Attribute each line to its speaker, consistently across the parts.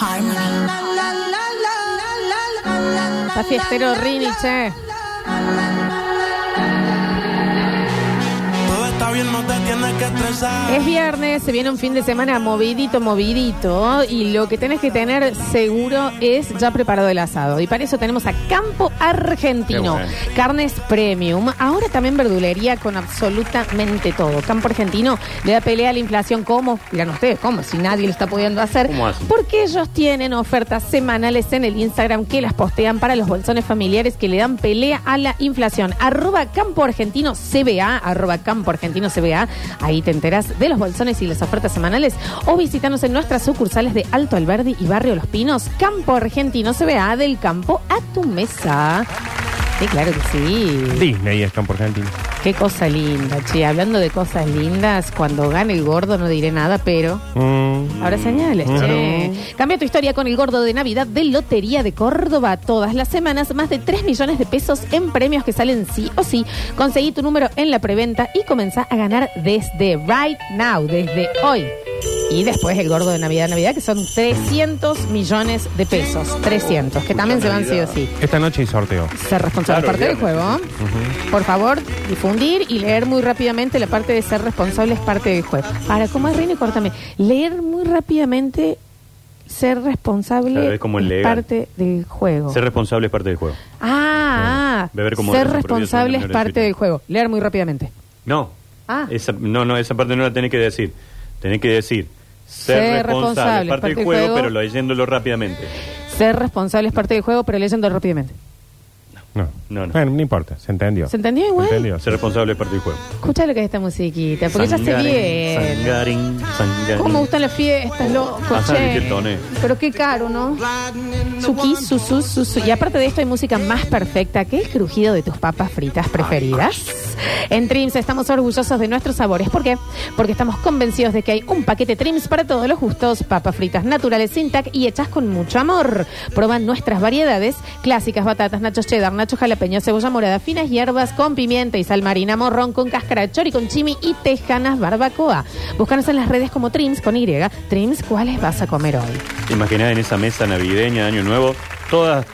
Speaker 1: Harmony.
Speaker 2: Está fiestero Rini, che. Es viernes, se viene un fin de semana movidito, movidito. Y lo que tenés que tener seguro es ya preparado el asado. Y para eso tenemos a Campo Argentino.
Speaker 3: Qué bueno.
Speaker 2: Carnes premium. Ahora también verdulería con absolutamente todo. Campo Argentino le da pelea a la inflación. ¿Cómo? Dirán ustedes, ¿cómo? Si nadie lo está pudiendo hacer.
Speaker 3: ¿Cómo hacen?
Speaker 2: Porque ellos tienen ofertas semanales en el Instagram que las postean para los bolsones familiares que le dan pelea a la inflación. Arroba Campo Argentino CBA, arroba Campo Argentino CBA. Ahí te enteras de los bolsones y las ofertas semanales. O visítanos en nuestras sucursales de Alto Alberdi y Barrio Los Pinos. Campo Argentino CBA, del campo a tu mesa. Sí, claro que sí.
Speaker 4: Disney es Campo Argentino.
Speaker 2: Qué cosa linda, che. Hablando de cosas lindas, cuando gane el gordo no diré nada, pero...
Speaker 4: Mm.
Speaker 2: Ahora señales, che. Cambia tu historia con el gordo de Navidad de Lotería de Córdoba. Todas las semanas, más de 3 millones de pesos en premios que salen sí o sí. Conseguí tu número en la preventa y comenzá a ganar desde right now, desde hoy. Y después el gordo de Navidad, Navidad, que son 300 millones de pesos. 300, que también se van sí o sí.
Speaker 4: Esta noche hay sorteo.
Speaker 2: Ser responsable,
Speaker 3: Claro,
Speaker 2: parte del juego. Por favor, y leer muy rápidamente la parte de ser responsable es parte del juego. Para, ¿cómo es, Rini? Córtame. Leer muy rápidamente, ser responsable
Speaker 3: Claro, es como el
Speaker 2: es
Speaker 3: legal.
Speaker 2: parte del juego.
Speaker 3: Ser responsable es parte del juego.
Speaker 2: ah, ah.
Speaker 3: Beber como
Speaker 2: ser responsable es
Speaker 3: menores de
Speaker 2: parte
Speaker 3: 18.
Speaker 2: del juego. Leer muy rápidamente.
Speaker 3: No.
Speaker 2: Ah.
Speaker 3: Esa, no, no, esa parte no la tenés que decir. Tenés que decir ser,
Speaker 2: Ser
Speaker 3: responsable,
Speaker 2: responsable,
Speaker 3: es parte del juego,
Speaker 2: juego.
Speaker 3: pero leyéndolo rápidamente.
Speaker 2: Ser responsable es parte del juego, pero leyendo rápidamente.
Speaker 4: No.
Speaker 3: No, no.
Speaker 4: Bueno, no importa, se entendió.
Speaker 2: ¿Se entendió igual?
Speaker 4: Se entendió.
Speaker 3: Ser responsable es parte del juego.
Speaker 2: Escucha lo que es esta musiquita, porque ya se
Speaker 3: Sangarín,
Speaker 2: viene.
Speaker 3: sangarín, sangarín.
Speaker 2: ¿Cómo me gustan las fiestas, loco?
Speaker 3: Ah,
Speaker 2: che?
Speaker 3: qué toné.
Speaker 2: Pero qué caro, ¿no? Suki, susu, susu. Y aparte de esto hay música más perfecta que el crujido de tus papas fritas preferidas. En Trims estamos orgullosos de nuestros sabores. ¿Por qué? Porque estamos convencidos de que hay un paquete Trims para todos los gustos. Papas fritas naturales sin tac y hechas con mucho amor. Proban nuestras variedades clásicas, batatas, nachos cheddar, nachos jalapeño, cebolla morada, finas hierbas con pimienta y sal marina, morrón con cáscara, de chori con chimi y tejanas barbacoa. Búscanos en las redes como Trims con Y. Trims, ¿cuáles vas a comer hoy?
Speaker 3: ¿Te imaginás en esa mesa navideña, Año Nuevo, todas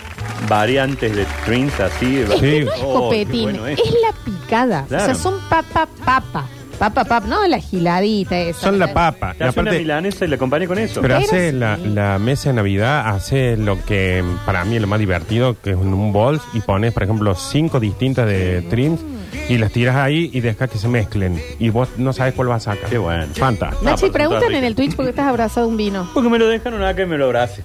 Speaker 3: variantes de drinks así?
Speaker 2: Es que no es
Speaker 3: Oh, qué
Speaker 2: copetín,
Speaker 3: bueno
Speaker 2: es.
Speaker 3: es.
Speaker 2: la picada.
Speaker 3: Claro.
Speaker 2: O sea, son papa, papa. Papa, papa, no la giladita esa.
Speaker 4: Son la papa.
Speaker 3: Te hace una
Speaker 4: aparte-
Speaker 3: milanesa y la acompañe con eso.
Speaker 4: Pero
Speaker 2: Pero
Speaker 4: hace
Speaker 2: sí.
Speaker 4: la, la mesa de Navidad, hace lo que para mí es lo más divertido, que es un bol y pones, por ejemplo, cinco distintas de trims y las tiras ahí y dejas que se mezclen. Y vos no sabes cuál vas a sacar.
Speaker 3: Qué bueno.
Speaker 4: Fantástico.
Speaker 3: No,
Speaker 2: Nachi, preguntan en el. Twitch por qué estás abrazado a un vino.
Speaker 3: Porque me lo dejaron acá y me lo abrace.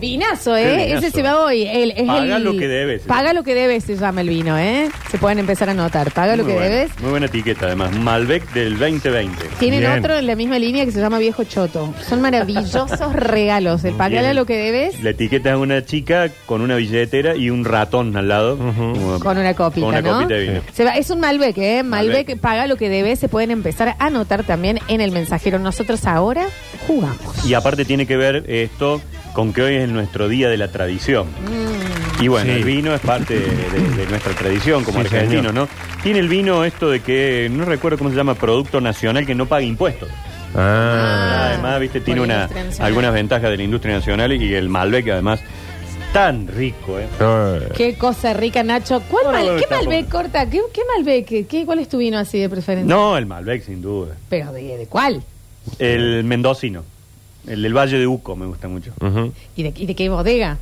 Speaker 2: Vinazo, ¿eh?
Speaker 3: vinazo.
Speaker 2: Ese se va hoy. El, es
Speaker 3: Paga
Speaker 2: el-
Speaker 3: lo que debes.
Speaker 2: Paga lo que debes se llama el vino, ¿eh? Se pueden empezar a anotar. Paga lo
Speaker 3: Muy
Speaker 2: que
Speaker 3: buena,
Speaker 2: debes.
Speaker 3: Muy buena etiqueta, además. Malbec del 2020.
Speaker 2: Tienen
Speaker 4: Bien.
Speaker 2: otro en la misma línea que se llama Viejo Choto. Son maravillosos regalos. El pagale
Speaker 3: Bien.
Speaker 2: lo que debes
Speaker 3: La etiqueta es una chica con una billetera y un ratón al lado.
Speaker 2: Con una copita,
Speaker 3: Con una
Speaker 2: ¿no?
Speaker 3: copita de vino.
Speaker 2: Se va- es un Malbec, ¿eh? Malbec,
Speaker 3: Malbec.
Speaker 2: paga lo que debes. Se pueden empezar a anotar también en el mensajero. Nosotros ahora jugamos.
Speaker 3: Y aparte tiene que ver esto con que hoy es nuestro día de la tradición.
Speaker 2: Mm.
Speaker 3: Y bueno,
Speaker 4: Sí.
Speaker 3: el vino es parte de, de- de nuestra tradición como
Speaker 4: Sí,
Speaker 3: argentino,
Speaker 4: señor.
Speaker 3: ¿no? Tiene el vino esto de que, no recuerdo cómo se llama, producto nacional que no paga impuestos.
Speaker 4: Ah.
Speaker 3: además, viste, tiene una, algunas ventajas de la industria nacional y el Malbec además tan rico, ¿eh?
Speaker 4: Eh,
Speaker 2: Qué cosa rica, Nacho. ¿Cuál
Speaker 3: Bueno,
Speaker 2: mal- ¿Qué. Malbec corta? ¿Qué, qué Malbec? ¿Qué, ¿Cuál es tu vino así de preferencia?
Speaker 3: No, el Malbec sin duda.
Speaker 2: ¿Pero de, de cuál?
Speaker 3: El mendocino. El del Valle de Uco me gusta mucho.
Speaker 4: ujú.
Speaker 2: ¿Y de, y de qué bodega?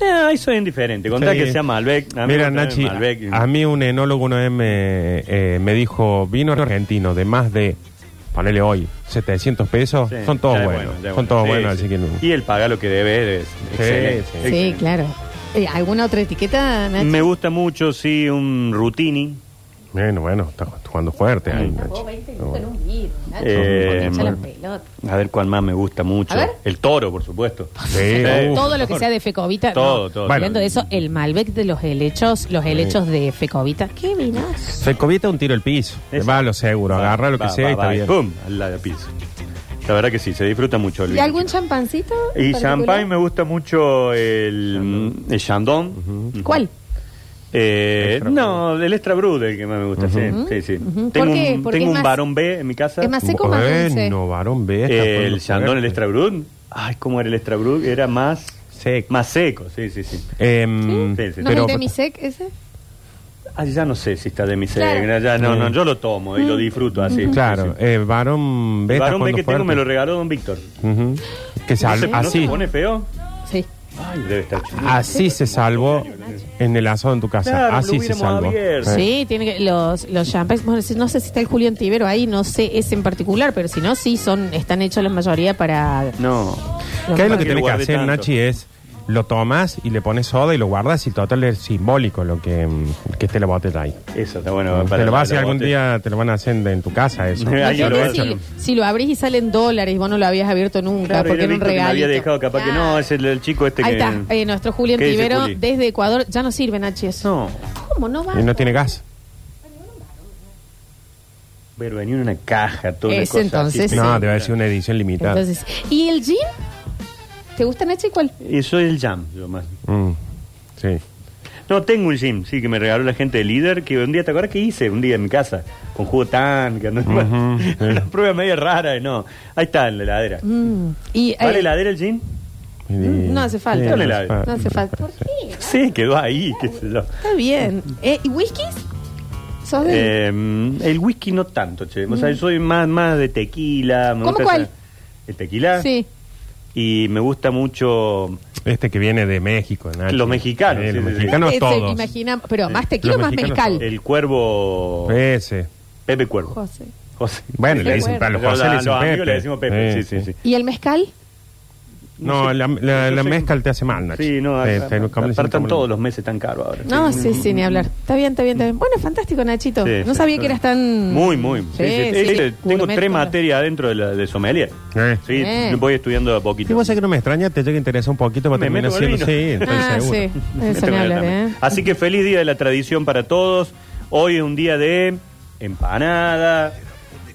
Speaker 3: No, eso es indiferente. Contá
Speaker 4: Sí.
Speaker 3: que sea Malbec. A mí
Speaker 4: Mira,
Speaker 3: me gusta el
Speaker 4: Nachi,
Speaker 3: Malbec.
Speaker 4: a mí un enólogo una vez me, eh, me dijo, vino argentino de más de, ponele hoy, 700 pesos,
Speaker 3: Sí,
Speaker 4: son todos
Speaker 3: ya es
Speaker 4: buenos.
Speaker 3: bueno, ya es
Speaker 4: son
Speaker 3: bueno.
Speaker 4: todos
Speaker 3: Sí,
Speaker 4: buenos,
Speaker 3: sí.
Speaker 4: así que no.
Speaker 3: Y el paga lo que debe es excelente.
Speaker 4: sí.
Speaker 2: Claro. Eh, ¿Alguna otra etiqueta, Nacho?
Speaker 3: Me gusta mucho, sí, un Rutini.
Speaker 4: Bueno, bueno, está jugando fuerte ahí,
Speaker 3: Mm.
Speaker 4: Nachi.
Speaker 2: Vos 20
Speaker 4: Pero
Speaker 2: minutos en
Speaker 4: bueno.
Speaker 2: un vino, Nacho.
Speaker 3: Eh,
Speaker 2: la
Speaker 3: bueno.
Speaker 2: pelota.
Speaker 3: A ver cuál más me gusta mucho.
Speaker 2: A ver.
Speaker 3: El toro, por supuesto.
Speaker 4: Sí, uh,
Speaker 2: Todo lo que sea de Fecovita.
Speaker 3: Todo,
Speaker 2: no.
Speaker 3: todo.
Speaker 2: Hablando
Speaker 4: Bueno.
Speaker 2: de eso, el Malbec de los helechos, los helechos de Fecovita. ¿Qué vinazo?
Speaker 4: Se cobieta un tiro al piso.
Speaker 3: Eso.
Speaker 4: Va a lo seguro, agarra lo que sea
Speaker 3: va,
Speaker 4: y está
Speaker 3: va,
Speaker 4: bien.
Speaker 3: ¡Pum! Al lado del piso. La verdad que sí, se disfruta mucho el
Speaker 2: ¿Y
Speaker 3: vino.
Speaker 2: algún champancito?
Speaker 3: Y
Speaker 2: particular?
Speaker 3: champagne me gusta mucho el, el Chandon.
Speaker 2: ¿Cuál?
Speaker 3: Eh,
Speaker 4: Extra
Speaker 3: no, el extra brut el que más me gusta, sí, sí, sí.
Speaker 2: Ujú.
Speaker 3: Tengo,
Speaker 2: ¿Por qué?
Speaker 3: un,
Speaker 2: Porque
Speaker 3: tengo
Speaker 2: es
Speaker 3: un
Speaker 2: más-
Speaker 3: varón B en mi casa.
Speaker 2: Es más seco o más dulce.
Speaker 4: Bueno, varón, está
Speaker 3: el
Speaker 4: poniendo
Speaker 3: Chandon, el
Speaker 4: fuerte.
Speaker 3: extra brut. Ay, ¿cómo era el extra brut? Era más,
Speaker 4: Seco.
Speaker 3: más seco, sí, sí, sí.
Speaker 4: Em,
Speaker 3: Sí, sí.
Speaker 2: ¿No
Speaker 4: pero-
Speaker 2: es el demisec ese?
Speaker 3: Ah, ya no sé si está de mi
Speaker 2: Claro.
Speaker 3: ya no, no, yo lo tomo y lo disfruto así.
Speaker 4: Claro,
Speaker 3: Sí,
Speaker 4: eh, varón. B.
Speaker 3: El
Speaker 4: está
Speaker 3: varón B
Speaker 4: poniendo
Speaker 3: que tengo
Speaker 4: fuerte.
Speaker 3: me lo regaló don Víctor.
Speaker 4: Ujú. Que
Speaker 3: ¿No
Speaker 4: sal-
Speaker 3: se, ¿no
Speaker 4: así,
Speaker 3: se pone feo?
Speaker 2: Sí.
Speaker 3: Ay, debe estar chulo.
Speaker 4: así se salvó en el asado en tu casa.
Speaker 3: Claro, lo
Speaker 4: así se
Speaker 3: hubiéramos
Speaker 4: salvó.
Speaker 3: abierto.
Speaker 2: Sí, tiene que, los, los champagnes, bueno, si- no sé si está el Julián Tibero ahí, no sé ese en particular, pero si no, sí, son, están hechos la mayoría para...
Speaker 3: No.
Speaker 4: ¿Qué es lo
Speaker 3: Que
Speaker 4: que tenés que hacer,
Speaker 3: tanto.
Speaker 4: Nachi? Es lo tomas y le pones soda y lo guardas y total es simbólico lo que, mm, que esté la botella ahí.
Speaker 3: Eso está bueno. para
Speaker 4: te lo vas a hacer algún
Speaker 3: botella.
Speaker 4: día, te lo van a hacer en tu casa eso.
Speaker 2: Lo si, si lo abrís y salen dólares y vos no lo habías abierto nunca,
Speaker 3: Claro,
Speaker 2: porque
Speaker 3: era
Speaker 2: era un
Speaker 3: Víctor que me
Speaker 2: regalo.
Speaker 3: había dejado capaz que no, es el, el chico este
Speaker 2: Ahí
Speaker 3: que...
Speaker 2: está, eh, nuestro Julián
Speaker 3: ¿Qué dice
Speaker 2: Tibero
Speaker 3: Juli?
Speaker 2: desde Ecuador. Ya no sirve, Nachi, eso.
Speaker 3: No,
Speaker 2: ¿Cómo no va?
Speaker 4: Y no tiene gas.
Speaker 3: pero venía en una caja, toda una
Speaker 2: Ese
Speaker 3: cosa
Speaker 2: entonces,
Speaker 3: así,
Speaker 2: Sí.
Speaker 4: No, debe ser una edición limitada.
Speaker 2: Entonces, ¿y el gin? ¿Te gusta, Nachi? ¿Cuál?
Speaker 3: Eso es el jam, yo más.
Speaker 4: Mm, sí.
Speaker 3: No, tengo un gym, sí, que me regaló la gente de líder, que un día, ¿te acuerdas que hice? Un día en mi casa, con jugo tan, que
Speaker 4: sí.
Speaker 3: Una prueba media rara, no. Ahí está, en la heladera.
Speaker 2: Mm, y,
Speaker 3: ¿Vale
Speaker 2: eh,
Speaker 3: heladera el gin?
Speaker 4: Y-
Speaker 2: No hace falta.
Speaker 4: Sí, no hace falta.
Speaker 2: No hace falta. ¿Por qué?
Speaker 3: Sí, quedó ahí, qué sé yo.
Speaker 2: Está bien. Eh, ¿Y whiskies? ¿Sos de...?
Speaker 3: Eh, el whisky no tanto, che. O sea, yo soy más, más de tequila. Me
Speaker 2: Mm. ¿Cómo
Speaker 3: gusta
Speaker 2: cuál?
Speaker 3: esa- El tequila.
Speaker 2: sí.
Speaker 3: Y me gusta mucho
Speaker 4: Este que viene de México, Nachi.
Speaker 3: Los mexicanos,
Speaker 4: Sí,
Speaker 3: sí,
Speaker 4: los
Speaker 3: sí, sí.
Speaker 4: mexicanos
Speaker 2: Ese,
Speaker 4: todos.
Speaker 2: imaginamos, pero más tequila
Speaker 4: Los
Speaker 2: o más mezcal.
Speaker 3: el cuervo.
Speaker 4: Ese.
Speaker 3: Pepe Cuervo.
Speaker 2: José.
Speaker 3: José.
Speaker 4: Bueno,
Speaker 2: Sí,
Speaker 4: le dicen, para los
Speaker 3: Los-
Speaker 4: José le
Speaker 3: los
Speaker 4: dicen
Speaker 3: amigos
Speaker 4: Pepe.
Speaker 3: le decimos Pepe, sí, sí, sí.
Speaker 2: ¿Y el mezcal?
Speaker 4: No,
Speaker 3: sé.
Speaker 4: la, la, la
Speaker 3: sé-
Speaker 4: mezcal te hace mal, Nachi.
Speaker 3: Sí, no,
Speaker 4: Te-
Speaker 3: acá-
Speaker 4: te- como dicen,
Speaker 3: apartan
Speaker 4: como-
Speaker 3: todos los meses tan caros ahora.
Speaker 2: No, sí, sí, ni hablar. Está bien, está bien, está bien. Bueno, fantástico, Nachito.
Speaker 3: Sí,
Speaker 2: no
Speaker 3: sí,
Speaker 2: sabía
Speaker 3: sí.
Speaker 2: que eras tan...
Speaker 3: Muy, muy. Sí, sí.
Speaker 2: Sí,
Speaker 3: Eh,
Speaker 2: sí.
Speaker 3: Tengo tres materias adentro de, la, de sommelier.
Speaker 4: Eh.
Speaker 3: Sí,
Speaker 2: Bien.
Speaker 3: voy estudiando de a
Speaker 4: Sí,
Speaker 3: poquito.
Speaker 4: vos sabés que no me extraña, te llega a interesar un poquito para
Speaker 3: Me
Speaker 4: terminar siendo. Sí,
Speaker 2: Ah,
Speaker 4: seguro.
Speaker 2: sí. Eso
Speaker 3: Este
Speaker 2: ni
Speaker 3: me
Speaker 2: hablar,
Speaker 3: también.
Speaker 2: ¿eh?
Speaker 3: Así que feliz día de la tradición para todos. Hoy es un día de empanada,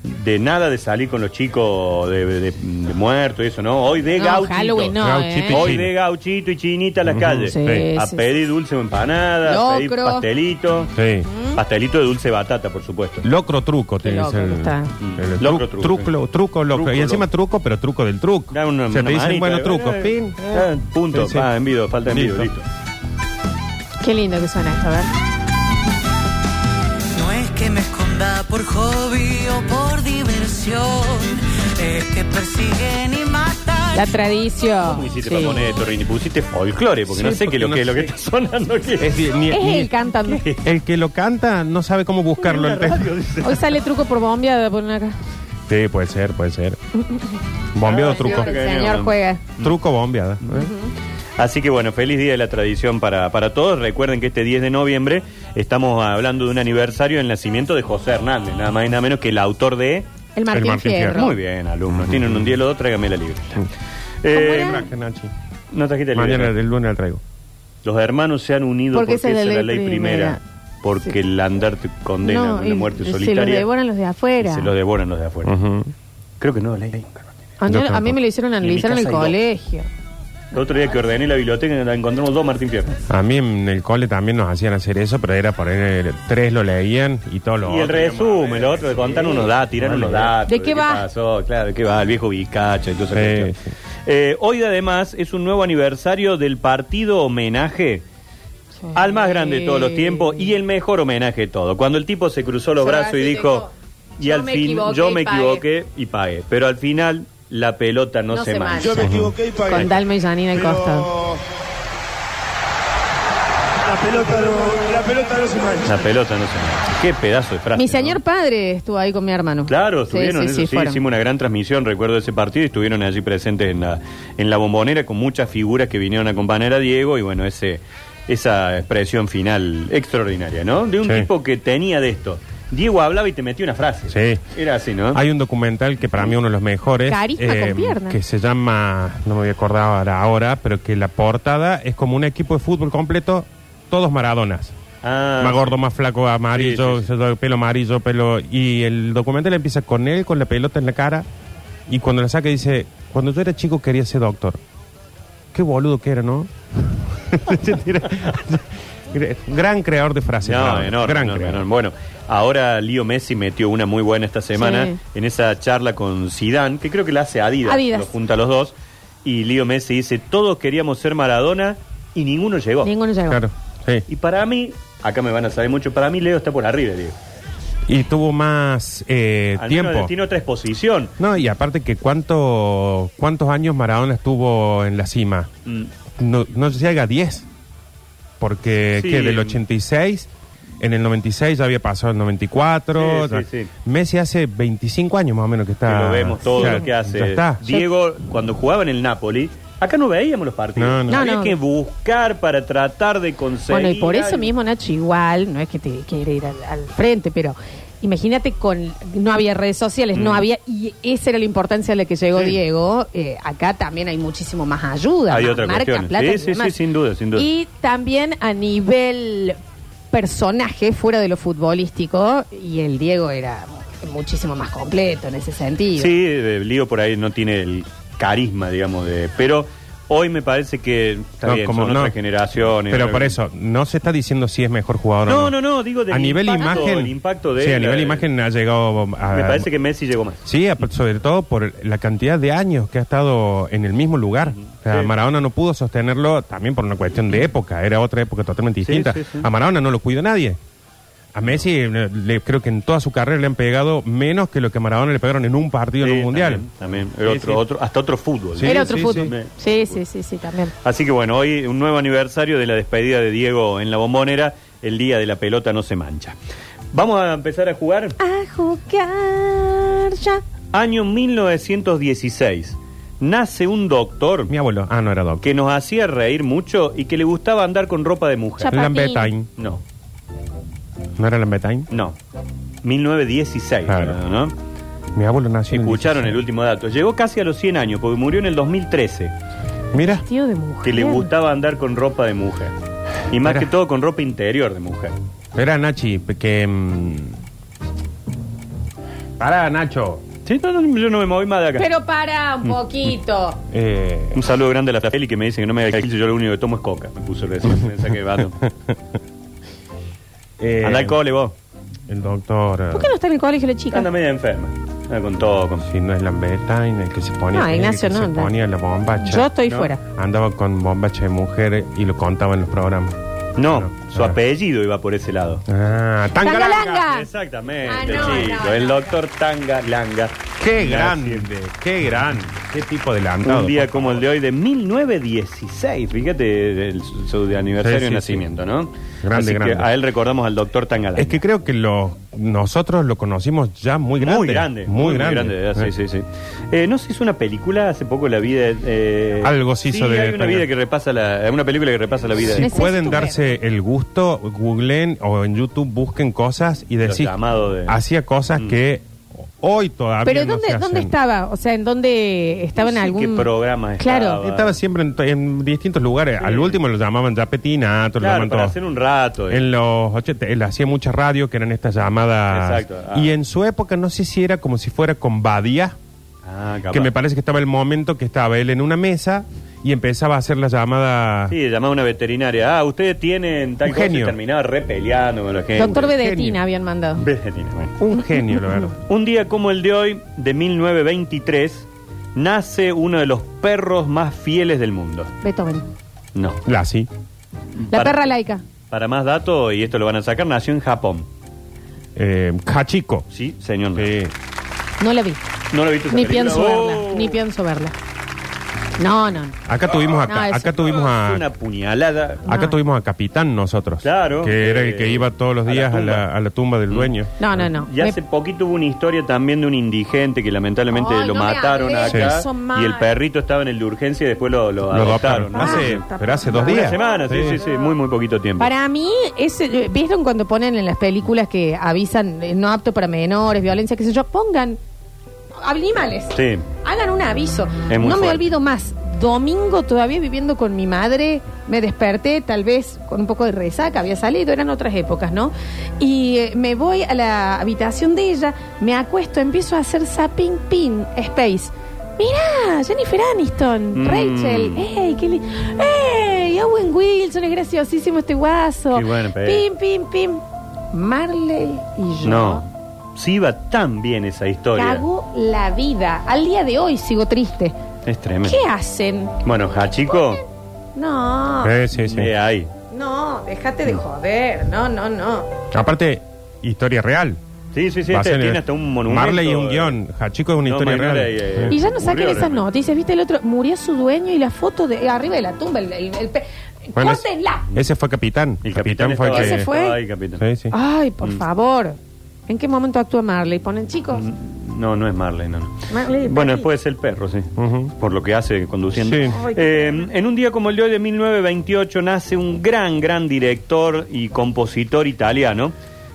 Speaker 3: de nada de salir con los chicos de, de- de muerto y eso, ¿no? Hoy de
Speaker 2: No,
Speaker 3: gauchito.
Speaker 2: Halloween no,
Speaker 4: Gauchito
Speaker 2: ¿eh?
Speaker 3: Hoy de gauchito y chinita a las calles.
Speaker 2: Sí,
Speaker 3: a
Speaker 2: sí,
Speaker 3: pedir dulce o empanada, a pedir
Speaker 2: Locro.
Speaker 3: pastelito.
Speaker 4: Sí.
Speaker 3: Pastelito de dulce batata, por supuesto.
Speaker 4: Locro truco tiene que
Speaker 2: locro
Speaker 4: ser el,
Speaker 2: está.
Speaker 4: el- el
Speaker 3: Locro,
Speaker 4: tru-
Speaker 3: truco,
Speaker 4: truco, truco, locro.
Speaker 3: Truco,
Speaker 4: y encima
Speaker 3: locro.
Speaker 4: truco, pero truco del truco.
Speaker 3: Da una-
Speaker 4: o sea,
Speaker 3: una
Speaker 4: te dicen,
Speaker 3: manita,
Speaker 4: bueno,
Speaker 3: eh,
Speaker 4: truco,
Speaker 3: eh,
Speaker 4: fin.
Speaker 3: eh, punto,
Speaker 4: Sí, sí.
Speaker 3: va, envido, falta envido,
Speaker 4: Listo.
Speaker 3: listo.
Speaker 2: Qué lindo que suena esto, a ver.
Speaker 5: No es que me esconda por hobby o por que persiguen y matan.
Speaker 2: La tradición.
Speaker 3: ¿Cómo hiciste
Speaker 2: Sí.
Speaker 3: para poner esto, Rini? Pusiste folclore, porque
Speaker 4: Sí,
Speaker 3: no sé qué es lo que,
Speaker 4: no
Speaker 3: lo que
Speaker 4: sé.
Speaker 3: está sonando aquí.
Speaker 4: Es decir, ni-
Speaker 2: Es
Speaker 4: ni-
Speaker 2: él cantando.
Speaker 4: el que lo canta no sabe cómo buscarlo.
Speaker 3: En
Speaker 4: el
Speaker 3: radio, dice.
Speaker 2: Hoy sale truco por bombeada, ponen acá.
Speaker 4: Sí, puede ser, puede ser. Bombeado
Speaker 3: Ah,
Speaker 4: truco.
Speaker 2: El señor juega.
Speaker 4: Truco bombeada. ¿eh?
Speaker 3: Así que bueno, feliz día de la tradición para, para todos. Recuerden que este 10 de noviembre estamos hablando de un aniversario del nacimiento de José Hernández, nada más y nada menos que el autor de...
Speaker 2: El Martín,
Speaker 4: El Martín
Speaker 2: Fierro.
Speaker 4: Fierro.
Speaker 3: Muy bien, alumnos. Tienen un día o dos, tráigame la libreta. Eh,
Speaker 2: era?
Speaker 4: Traje, Nachi.
Speaker 3: no trajiste la
Speaker 4: Mañana,
Speaker 3: libreta.
Speaker 4: el lunes la traigo.
Speaker 3: Los hermanos se han unido
Speaker 2: Porque
Speaker 3: porque,
Speaker 2: esa
Speaker 3: es la ley primera. Porque
Speaker 2: Sí.
Speaker 3: el andar te condena a
Speaker 2: No,
Speaker 3: una
Speaker 2: y
Speaker 3: muerte
Speaker 2: se los
Speaker 3: solitaria.
Speaker 2: devoran los de afuera.
Speaker 3: se lo devoran los de afuera.
Speaker 4: Ujú.
Speaker 3: Creo que no, ley. ley.
Speaker 2: A mí,
Speaker 4: Yo
Speaker 2: a mí
Speaker 4: tampoco.
Speaker 2: me lo hicieron
Speaker 3: Y en mi
Speaker 2: analizar en el
Speaker 3: casa hay dos.
Speaker 2: colegio.
Speaker 3: El otro día que ordené la biblioteca la encontramos dos Martín Fierro.
Speaker 4: A mí en el cole también nos hacían hacer eso, pero era poner tres lo leían y todos los
Speaker 3: Y el resumen, lo otro, contan unos datos, tiran
Speaker 4: Vale.
Speaker 3: unos datos.
Speaker 2: ¿De qué va?
Speaker 3: pasó, claro, ¿de qué va? El viejo Vizcacha y todo eso.
Speaker 4: Sí.
Speaker 3: Eh, hoy además es un nuevo aniversario del partido homenaje al más grande de todos los tiempos y el mejor homenaje de todo. Cuando el tipo se cruzó los brazos y dijo, y
Speaker 2: "Yo
Speaker 3: al fin yo me
Speaker 2: pagué".
Speaker 3: equivoqué y pagué. Pero al final la pelota no,
Speaker 2: No
Speaker 3: se,
Speaker 2: se
Speaker 3: mancha.
Speaker 2: mancha.
Speaker 1: Yo me equivoqué y pagué.
Speaker 2: Con Dalma y Janine al
Speaker 1: Pero
Speaker 2: costado.
Speaker 1: La pelota no, la pelota no se mancha.
Speaker 3: La pelota no se mancha. Qué pedazo de frase.
Speaker 2: Mi
Speaker 3: ¿no?
Speaker 2: señor padre estuvo ahí con mi hermano.
Speaker 3: Claro, estuvieron,
Speaker 2: sí,
Speaker 3: eso
Speaker 2: sí,
Speaker 3: sí,
Speaker 2: fueron.
Speaker 3: hicimos una gran transmisión, recuerdo ese partido, y estuvieron allí presentes en la, en la bombonera con muchas figuras que vinieron a acompañar a Diego, y bueno, ese, esa expresión final extraordinaria, ¿no? De un
Speaker 4: Sí.
Speaker 3: tipo que tenía de esto. Diego hablaba y te metía una frase.
Speaker 4: Sí.
Speaker 3: Era así, ¿no?
Speaker 4: Hay un documental que para mí es uno de los mejores. eh,
Speaker 2: Carisma con piernas.
Speaker 4: Que se llama, no me voy a acordar ahora, pero que la portada es como un equipo de fútbol completo, todos maradonas.
Speaker 3: Ah,
Speaker 4: más gordo, más flaco, amarillo,
Speaker 3: Sí, sí,
Speaker 4: pelo amarillo, pelo. Y el documental empieza con él, con la pelota en la cara. Y cuando la saca dice: Cuando yo era chico quería ser doctor. Qué boludo que era, ¿no? Gran creador de frases.
Speaker 3: No, enorme,
Speaker 4: Gran
Speaker 3: enorme,
Speaker 4: creador.
Speaker 3: enorme. Bueno, ahora Lío Messi metió una muy buena esta semana
Speaker 2: Sí.
Speaker 3: en esa charla con Zidane, que creo que la hace Adidas,
Speaker 2: Adidas.
Speaker 3: lo junta a los dos. Y Lío Messi dice, todos queríamos ser Maradona y ninguno llegó.
Speaker 2: Ninguno llegó.
Speaker 4: Claro, sí.
Speaker 3: Y para mí, acá me van a saber mucho, para mí Leo está por arriba, Diego.
Speaker 4: Y tuvo más eh,
Speaker 3: Al menos
Speaker 4: tiempo.
Speaker 3: tiene otra exposición.
Speaker 4: No, y aparte que cuánto, cuántos años Maradona estuvo en la cima.
Speaker 3: Mm,
Speaker 4: No, no llega a 10. Porque
Speaker 3: Sí.
Speaker 4: que del 86, en el 96 ya había pasado el 94.
Speaker 3: Sí, sí,
Speaker 4: ya-
Speaker 3: sí.
Speaker 4: Messi hace 25 años más o menos que está.
Speaker 3: que lo vemos todo
Speaker 4: ya-
Speaker 3: lo que hace.
Speaker 4: ya está.
Speaker 3: Diego, cuando jugaba en el Napoli, acá no veíamos los partidos.
Speaker 4: No, no.
Speaker 2: No,
Speaker 3: Había
Speaker 2: no.
Speaker 3: que buscar para tratar de conseguir.
Speaker 2: Bueno, y por eso
Speaker 3: algo.
Speaker 2: mismo, Nacho, igual, no es que te quiere ir al, al frente, pero imagínate con no había redes sociales, no había, y esa era la importancia a la que llegó
Speaker 3: Mm. Sí.
Speaker 2: Diego. eh, acá también hay muchísimo más ayuda,
Speaker 3: Hay
Speaker 2: más
Speaker 3: otra
Speaker 2: marca, plata
Speaker 3: Sí,
Speaker 2: y
Speaker 3: sí,
Speaker 2: demás.
Speaker 3: sí, sin duda, sin duda.
Speaker 2: Y también a nivel personaje, fuera de lo futbolístico, y el Diego era muchísimo más completo en ese sentido.
Speaker 3: Sí, de Lío por ahí no tiene el carisma, digamos, de. Pero hoy me parece que está
Speaker 4: No,
Speaker 3: bien,
Speaker 4: como
Speaker 3: son
Speaker 4: no.
Speaker 3: otras generaciones.
Speaker 4: Pero por eso, no se está diciendo si es mejor jugador o
Speaker 3: No,
Speaker 4: no.
Speaker 3: no, no, digo del
Speaker 4: a nivel
Speaker 3: impacto,
Speaker 4: imagen.
Speaker 3: el impacto de
Speaker 4: sí, a
Speaker 3: él,
Speaker 4: nivel
Speaker 3: eh,
Speaker 4: imagen ha llegado a.
Speaker 3: Me parece que Messi llegó más.
Speaker 4: Sí, a- sobre todo por la cantidad de años que ha estado en el mismo lugar. O sea,
Speaker 3: Sí.
Speaker 4: Maradona no pudo sostenerlo también por una cuestión de época, era otra época totalmente
Speaker 3: Sí,
Speaker 4: distinta.
Speaker 3: sí, sí.
Speaker 4: A Maradona no lo cuidó nadie. A Messi eh, le, creo que en toda su carrera le han pegado menos que lo que a Maradona le pegaron en un partido en un mundial.
Speaker 3: También, también. Era
Speaker 4: Sí,
Speaker 3: otro,
Speaker 4: sí.
Speaker 3: otro, hasta otro fútbol.
Speaker 4: Sí,
Speaker 2: Era otro
Speaker 4: sí,
Speaker 2: fútbol.
Speaker 3: sí.
Speaker 2: Sí, sí, sí, sí, también.
Speaker 3: Así que bueno, hoy un nuevo aniversario de la despedida de Diego en la bombonera. El día de la pelota no se mancha. Vamos a empezar a jugar.
Speaker 2: A jugar ya.
Speaker 3: Año 1916. Nace un doctor
Speaker 4: Mi abuelo, ah, no era doctor.
Speaker 3: que nos hacía reír mucho y que le gustaba andar con ropa de mujer.
Speaker 4: Lambertine.
Speaker 3: No,
Speaker 4: ¿No era Lambertine?
Speaker 3: no. 1916,
Speaker 4: Claro.
Speaker 3: ¿no?
Speaker 4: Mi abuelo nació en
Speaker 3: Escucharon el
Speaker 4: 16.
Speaker 3: último dato. Llegó casi a los 100 años porque murió en el 2013.
Speaker 4: Mira,
Speaker 2: Tío de mujer.
Speaker 3: Que le gustaba andar con ropa de mujer. Y más
Speaker 4: Era.
Speaker 3: que todo con ropa interior de mujer.
Speaker 4: era Nachi, que... mm, Pará, Nacho.
Speaker 3: Sí, no, no, yo no me moví más de acá.
Speaker 2: Pero para un poquito.
Speaker 4: Eh,
Speaker 3: Un saludo grande a la Feli que me dice que no me haga yo lo único que tomo es coca. Me puso recién, pensé que vato.
Speaker 4: eh,
Speaker 3: Anda al cole vos.
Speaker 4: El doctor...
Speaker 2: ¿Por qué no está en el colegio la chica?
Speaker 3: Anda media enferma. Anda con todo. Con...
Speaker 4: Si no es Lambertine, el que se ponía,
Speaker 2: No,
Speaker 4: el
Speaker 2: Ignacio,
Speaker 4: que
Speaker 2: no,
Speaker 4: se
Speaker 2: no.
Speaker 4: ponía la bombacha.
Speaker 2: Yo estoy
Speaker 3: No.
Speaker 2: fuera.
Speaker 4: Andaba con bombacha de mujer y lo contaba en los programas.
Speaker 3: No,
Speaker 4: No,
Speaker 3: su
Speaker 4: ah.
Speaker 3: apellido iba por ese lado.
Speaker 4: Ah,
Speaker 2: Tangalanga.
Speaker 4: Tangalanga.
Speaker 3: Exactamente,
Speaker 2: Ah, no,
Speaker 3: chico.
Speaker 2: no,
Speaker 3: el
Speaker 2: no.
Speaker 3: doctor Tanga Langa.
Speaker 4: Qué grande, qué grande. Qué tipo de adelantado.
Speaker 3: Un día
Speaker 4: por
Speaker 3: como el de hoy de 1916. Fíjate el, su de aniversario
Speaker 4: Sí, sí,
Speaker 3: de nacimiento, ¿no?
Speaker 4: Grande,
Speaker 3: Así que
Speaker 4: grande.
Speaker 3: a él recordamos al doctor Tangalanga.
Speaker 4: Es que creo que lo, nosotros lo conocimos ya muy grande.
Speaker 3: Muy grande,
Speaker 4: Muy, grande.
Speaker 3: sí, sí, sí. Eh, no se hizo una película hace poco, la vida. Eh,
Speaker 4: Algo se hizo
Speaker 3: sí,
Speaker 4: de-
Speaker 3: Hay una vida que repasa la, una película que repasa la vida.
Speaker 4: Si
Speaker 2: Necesito
Speaker 4: pueden
Speaker 2: ver.
Speaker 4: darse el gusto, googleen o en YouTube busquen cosas y decir,
Speaker 3: llamados de-
Speaker 4: hacía cosas
Speaker 3: Mm.
Speaker 4: que hoy todavía
Speaker 2: Pero
Speaker 4: no
Speaker 2: ¿dónde,
Speaker 4: se
Speaker 2: ¿dónde
Speaker 4: hacen.
Speaker 2: estaba? O sea, ¿en dónde estaba en
Speaker 3: No sé
Speaker 2: algún...
Speaker 3: qué programa
Speaker 2: Claro.
Speaker 3: estaba.
Speaker 4: Estaba siempre en, en distintos lugares. Al último lo llamaban ya petinato, lo
Speaker 3: Claro,
Speaker 4: llamaban
Speaker 3: para
Speaker 4: todo.
Speaker 3: hacer un rato. eh.
Speaker 4: En los 80, él hacía mucha radio que eran estas llamadas.
Speaker 3: Exacto, ah.
Speaker 4: Y en su época, no sé si era como si fuera con Badía,
Speaker 3: Ah, capaz.
Speaker 4: que me parece que estaba el momento que estaba él en una mesa y empezaba a hacer la llamada.
Speaker 3: Sí, llamaba a una veterinaria. Ah, ustedes tienen tal
Speaker 4: Un
Speaker 3: cosa y
Speaker 4: genio.
Speaker 3: terminaba repeleando con la gente.
Speaker 2: Doctor
Speaker 4: Genio.
Speaker 2: Bedetina habían mandado.
Speaker 3: Vedetina, bueno.
Speaker 4: Un genio, la verdad.
Speaker 3: Un día como el de hoy, de 1923, nace uno de los perros más fieles del mundo.
Speaker 2: Beethoven.
Speaker 3: No.
Speaker 4: Lassie.
Speaker 2: La
Speaker 3: Para-
Speaker 2: perra laica.
Speaker 3: Para más datos, y esto lo van a sacar, nació en Japón.
Speaker 4: Eh, Hachiko.
Speaker 3: Sí, señor.
Speaker 4: Sí.
Speaker 2: No la vi.
Speaker 3: ¿No lo viste? esa
Speaker 2: Ni
Speaker 3: película?
Speaker 2: pienso
Speaker 3: Oh.
Speaker 2: verla. Ni pienso verla. No, no.
Speaker 4: Acá tuvimos
Speaker 2: No,
Speaker 4: acá, tuvimos a
Speaker 3: Una puñalada.
Speaker 4: acá
Speaker 2: No.
Speaker 4: tuvimos a Capitán nosotros.
Speaker 3: Claro.
Speaker 4: Que era el
Speaker 3: Eh,
Speaker 4: que iba todos los
Speaker 3: a la
Speaker 4: días a la, a la tumba del dueño.
Speaker 2: No, no, no.
Speaker 3: Y
Speaker 2: Me-
Speaker 3: hace poquito hubo una historia también de un indigente que lamentablemente
Speaker 2: Ay,
Speaker 3: lo
Speaker 2: no me
Speaker 3: mataron
Speaker 2: hables
Speaker 3: acá
Speaker 2: eso, mal.
Speaker 3: y el perrito estaba en el de urgencia y después lo, lo
Speaker 4: Lo
Speaker 3: adoptaron.
Speaker 4: adoptaron.
Speaker 3: ¿no?
Speaker 4: Hace,
Speaker 2: Ah,
Speaker 4: pero hace dos
Speaker 3: Una
Speaker 4: días.
Speaker 3: semana, sí, sí, sí, muy, muy poquito tiempo.
Speaker 2: Para mí, ese, eh, ¿vieron cuando ponen en las películas que avisan eh, no apto para menores, violencia, qué sé yo? Pongan animales.
Speaker 3: Sí.
Speaker 2: Hagan un aviso.
Speaker 3: Es muy
Speaker 2: no me
Speaker 3: fuerte.
Speaker 2: olvido más. Domingo, todavía viviendo con mi madre, me desperté tal vez con un poco de resaca, había salido, eran otras épocas, ¿no? Y eh, me voy a la habitación de ella, me acuesto, empiezo a hacer zapping pin space. Mirá, Jennifer Aniston,
Speaker 3: Mm.
Speaker 2: Rachel, ¡ey, qué li- ¡Ey! Owen Wilson, es graciosísimo este guaso.
Speaker 3: Qué bueno, pero-
Speaker 2: Pim, pim, pim. Marley y yo.
Speaker 3: No. Sí iba tan bien esa historia.
Speaker 2: Cago la vida. Al día de hoy sigo triste.
Speaker 3: Es tremendo.
Speaker 2: ¿Qué hacen?
Speaker 3: Bueno, Hachiko,
Speaker 2: No,
Speaker 4: Eh, sí, sí.
Speaker 3: de ahí.
Speaker 2: no, déjate de joder. No, no, no.
Speaker 4: Aparte, historia real.
Speaker 3: Sí, sí, sí,
Speaker 4: Va a
Speaker 3: este
Speaker 4: ser-
Speaker 3: tiene hasta un monumento.
Speaker 4: Marley es un guion. Hachiko es una
Speaker 3: No,
Speaker 4: historia real.
Speaker 3: eh,
Speaker 2: Y ya no saquen esas
Speaker 3: realmente.
Speaker 2: noticias. ¿Viste el otro? Murió su dueño y la foto de arriba de la tumba. El, el- el pe-
Speaker 4: Bueno, ese fue capitán.
Speaker 3: El capitán,
Speaker 4: fue
Speaker 3: estaba
Speaker 4: que.
Speaker 2: ¿Ese fue?
Speaker 3: ahí, capitán.
Speaker 4: Sí, sí.
Speaker 2: Ay, por favor. ¿En qué momento actúa Marley? ¿Ponen chicos?
Speaker 3: No, no es Marley, no, no.
Speaker 2: Marley,
Speaker 3: Bueno,
Speaker 2: Marley.
Speaker 3: puede ser el perro, sí. Por lo que hace conduciendo.
Speaker 4: Sí.
Speaker 3: Eh, en un día como el de hoy de 1928 nace un gran, gran director y compositor italiano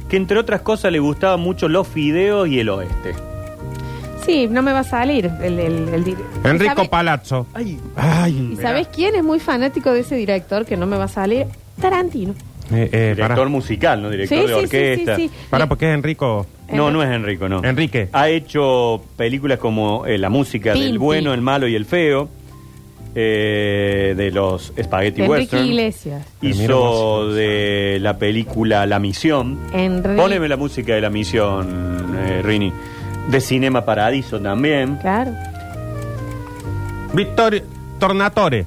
Speaker 3: que entre otras cosas le gustaban mucho los fideos y el oeste.
Speaker 2: Sí, no me va a salir el, el, el dir-
Speaker 4: Enrico
Speaker 2: ¿Y sabe-
Speaker 4: Palazzo.
Speaker 3: Ay,
Speaker 4: Ay.
Speaker 2: ¿Y sabes quién es muy fanático de ese director que no me va a salir? Tarantino.
Speaker 4: Eh, eh,
Speaker 3: director
Speaker 4: para,
Speaker 3: musical, ¿no? Director
Speaker 2: Sí,
Speaker 3: de
Speaker 2: sí, sí,
Speaker 3: orquesta.
Speaker 2: sí, sí.
Speaker 4: para, porque es Enrico.
Speaker 3: No, no es Enrico, no.
Speaker 4: Enrique.
Speaker 3: Ha hecho películas como eh, La música del bueno, el malo y el feo, eh, de los Spaghetti
Speaker 2: Enrique
Speaker 3: Western.
Speaker 2: Iglesias.
Speaker 3: Hizo de la película La Misión.
Speaker 2: Enrique.
Speaker 3: Poneme la música de La Misión, eh, Rini. De Cinema Paradiso también.
Speaker 2: Claro.
Speaker 4: Vittorio Tornatore.